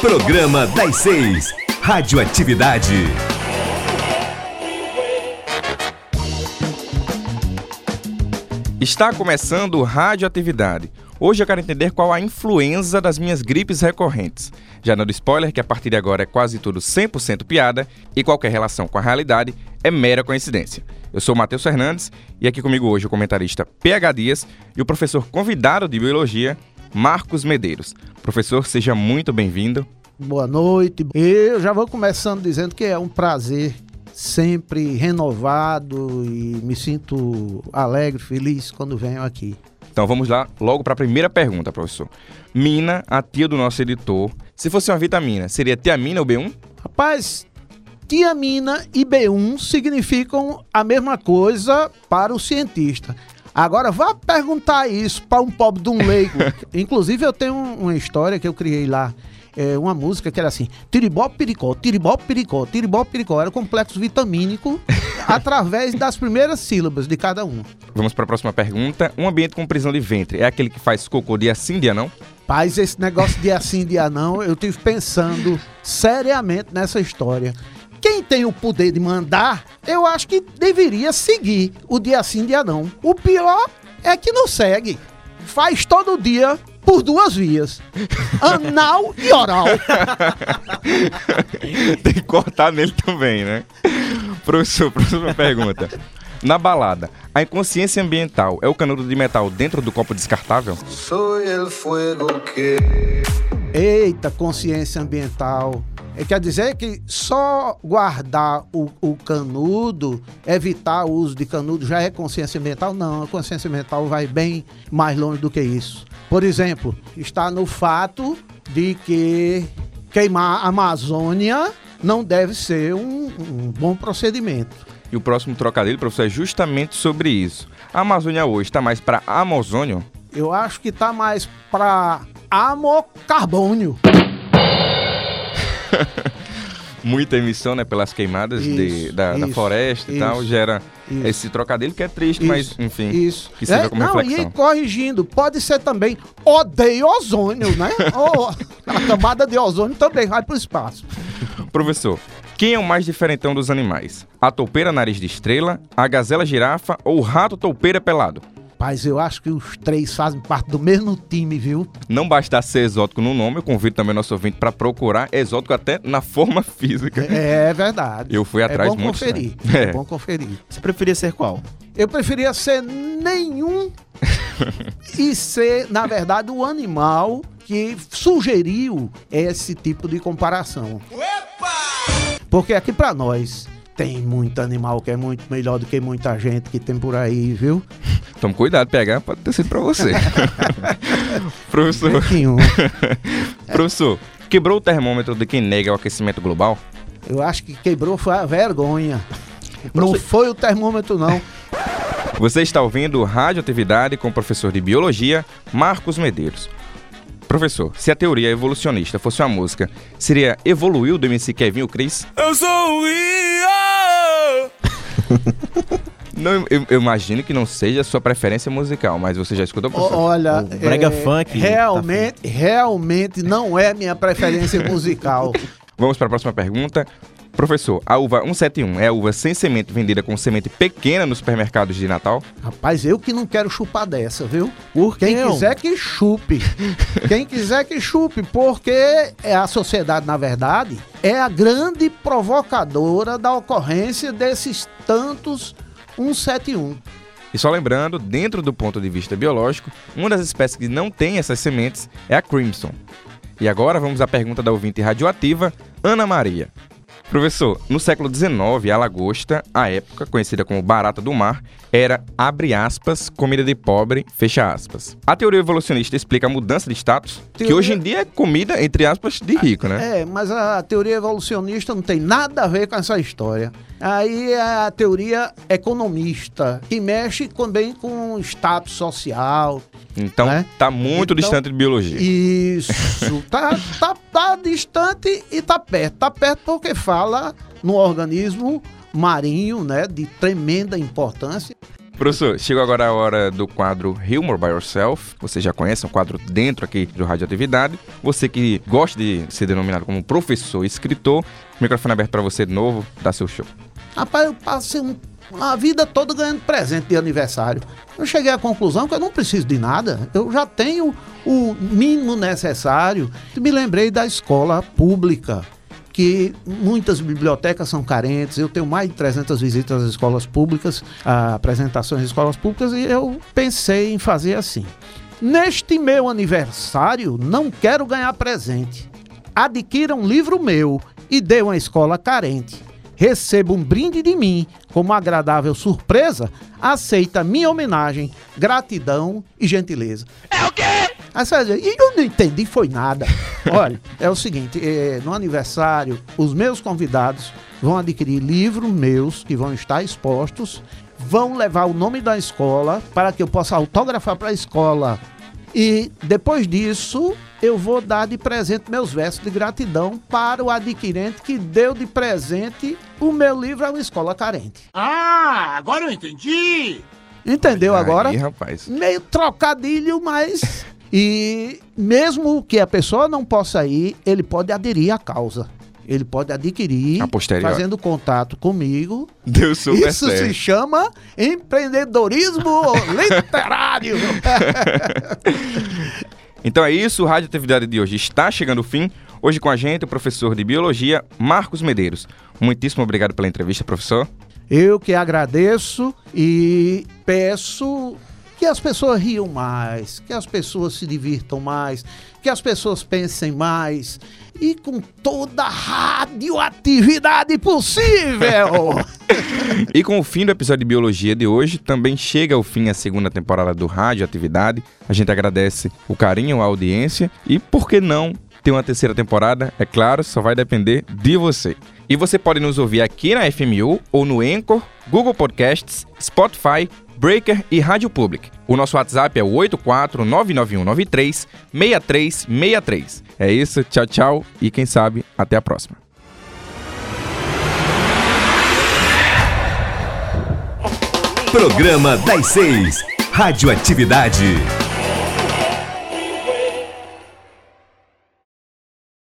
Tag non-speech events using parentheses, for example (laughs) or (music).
Programa das Seis. Radioatividade. Está começando Radioatividade. Hoje eu quero entender qual a influenza das minhas gripes recorrentes. Já dando spoiler que a partir de agora é quase tudo 100% piada e qualquer relação com a realidade é mera coincidência. Eu sou Matheus Fernandes e aqui comigo hoje o comentarista PH Dias e o professor convidado de Biologia, Marcos Medeiros. Professor, seja muito bem-vindo. Boa noite. Eu já vou começando dizendo que é um prazer sempre renovado e me sinto alegre, feliz quando venho aqui. Então vamos lá logo para a primeira pergunta, professor. Mina, a tia do nosso editor, se fosse uma vitamina, seria tiamina ou B1? Rapaz, tiamina e B1 significam a mesma coisa para o cientista. Agora vá perguntar isso para um pobre de um leigo. (laughs) Inclusive eu tenho uma história que eu criei lá é, uma música que era assim: Tiribó Piricó, Tiribó Piricó, Tiribó Piricó. Era complexo vitamínico (laughs) através das primeiras sílabas de cada um. Vamos para a próxima pergunta. Um ambiente com prisão de ventre é aquele que faz cocô dia sim, dia não? Paz, esse negócio de assim, dia não, eu tive pensando seriamente nessa história. Quem tem o poder de mandar, eu acho que deveria seguir o dia sim, dia não. O pior é que não segue. Faz todo dia por duas vias: (laughs) anal e oral. (laughs) Tem que cortar nele também, né? Professor, próxima pergunta. Na balada, a inconsciência ambiental é o canudo de metal dentro do copo descartável? Sou el fuego que. Eita, consciência ambiental. É, quer dizer que só guardar o, o, canudo, evitar o uso de canudo, já é consciência ambiental? Não, a consciência ambiental vai bem mais longe do que isso. Por exemplo, está no fato de que queimar a Amazônia não deve ser um, um bom procedimento. E o próximo trocadilho, professor, é justamente sobre isso. A Amazônia hoje está mais para Amazônia? Eu acho que está mais para amocarbônio. (laughs) Muita emissão, né, pelas queimadas isso, de, da, isso, da, floresta isso, e tal, gera esse trocadilho que é triste, mas enfim, isso. que seja é, como não, reflexão. E corrigindo, pode ser também odeio ozônio, né? (laughs) oh, a camada de ozônio também vai para o espaço. Professor, quem é o mais diferentão dos animais? A toupeira nariz de estrela, a gazela girafa ou o rato toupeira pelado? Rapaz, eu acho que os três fazem parte do mesmo time, viu? Não basta ser exótico no nome, eu convido também nosso ouvinte para procurar exótico até na forma física. É, é verdade. Eu fui atrás é bom muito. Conferir. É. é bom conferir. Você preferia ser qual? Eu preferia ser nenhum (laughs) e ser, na verdade, o animal que sugeriu esse tipo de comparação. Opa! Porque aqui para nós tem muito animal que é muito melhor do que muita gente que tem por aí, viu? Tome cuidado, pegar pode ter sido pra você. (laughs) Professor. (laughs) Professor, quebrou o termômetro de quem nega o aquecimento global? Eu acho que quebrou foi a vergonha. Não foi o termômetro, não. Você está ouvindo Radioatividade com o professor de Biologia, Marcos Medeiros. Professor, se a teoria evolucionista fosse uma música, seria Evoluiu do MC Kevin o Cris? Eu sou o (laughs) Não, eu, eu, imagino que não seja a sua preferência musical, mas você já escutou? Professor? Olha, o brega é, funk. Realmente, tá realmente não é minha preferência musical. (laughs) Vamos para a próxima pergunta. Professor, a uva 171 é a uva sem semente vendida com semente pequena nos supermercados de Natal? Rapaz, eu que não quero chupar dessa, viu? Por quem não? quiser que chupe. (laughs) Quem quiser que chupe, porque é a sociedade, na verdade, é a grande provocadora da ocorrência desses tantos 171. E só lembrando, dentro do ponto de vista biológico, uma das espécies que não tem essas sementes é a Crimson. E agora vamos à pergunta da ouvinte radioativa, Ana Maria. Professor, no século XIX, a lagosta, a época conhecida como barata do mar, era, abre aspas, comida de pobre, fecha aspas. A teoria evolucionista explica a mudança de status, teoria... que hoje em dia é comida, entre aspas, de rico, né? É, mas a teoria evolucionista não tem nada a ver com essa história. Aí é a teoria economista, que mexe também com status social. Então, né? tá muito então, distante de biologia. Isso. tá, tá, tá distante e tá perto. Tá perto porque fala no organismo marinho, né, de tremenda importância. Professor, chegou agora a hora do quadro Humor by Yourself. Você já conhece, é um quadro dentro aqui do Radioatividade. Você que gosta de ser denominado como professor e escritor, microfone aberto para você de novo, dá seu show. Rapaz, eu passei um, a vida toda ganhando presente de aniversário. Eu cheguei à conclusão que eu não preciso de nada. Eu já tenho o mínimo necessário. Me lembrei da escola pública que muitas bibliotecas são carentes. Eu tenho mais de 300 visitas às escolas públicas, apresentações de escolas públicas, e eu pensei em fazer assim. Neste meu aniversário, não quero ganhar presente. Adquira um livro meu e dê uma escola carente. Receba um brinde de mim como agradável surpresa. Aceita minha homenagem, gratidão e gentileza. É o quê? Aí você vai eu não entendi, foi nada. (laughs) Olha, é o seguinte: é, no aniversário, os meus convidados vão adquirir livros meus que vão estar expostos, vão levar o nome da escola para que eu possa autografar para a escola. E depois disso, eu vou dar de presente meus versos de gratidão para o adquirente que deu de presente o meu livro a uma escola carente. Ah, agora eu entendi! Entendeu Aí, agora? rapaz. Meio trocadilho, mas. (laughs) e mesmo que a pessoa não possa ir, ele pode aderir à causa. Ele pode adquirir, A posteriori. fazendo contato comigo. Deu super Isso certo. se chama empreendedorismo (laughs) literário. (laughs) Então é isso, o Rádio Atividade de hoje está chegando ao fim. Hoje com a gente o professor de Biologia, Marcos Medeiros. Muitíssimo obrigado pela entrevista, professor. Eu que agradeço e peço que as pessoas riam mais, que as pessoas se divirtam mais, que as pessoas pensem mais e com toda a radioatividade possível. (laughs) E com o fim do episódio de Biologia de hoje, também chega ao fim a segunda temporada do Rádio Atividade. A gente agradece o carinho, a audiência e, por que não, ter uma terceira temporada? É claro, só vai depender de você. E você pode nos ouvir aqui na FMU ou no Anchor, Google Podcasts, Spotify, Breaker e Rádio Public. O nosso WhatsApp é o 84991936363. É isso, tchau, tchau e quem sabe até a próxima. Programa das Seis. Radioatividade.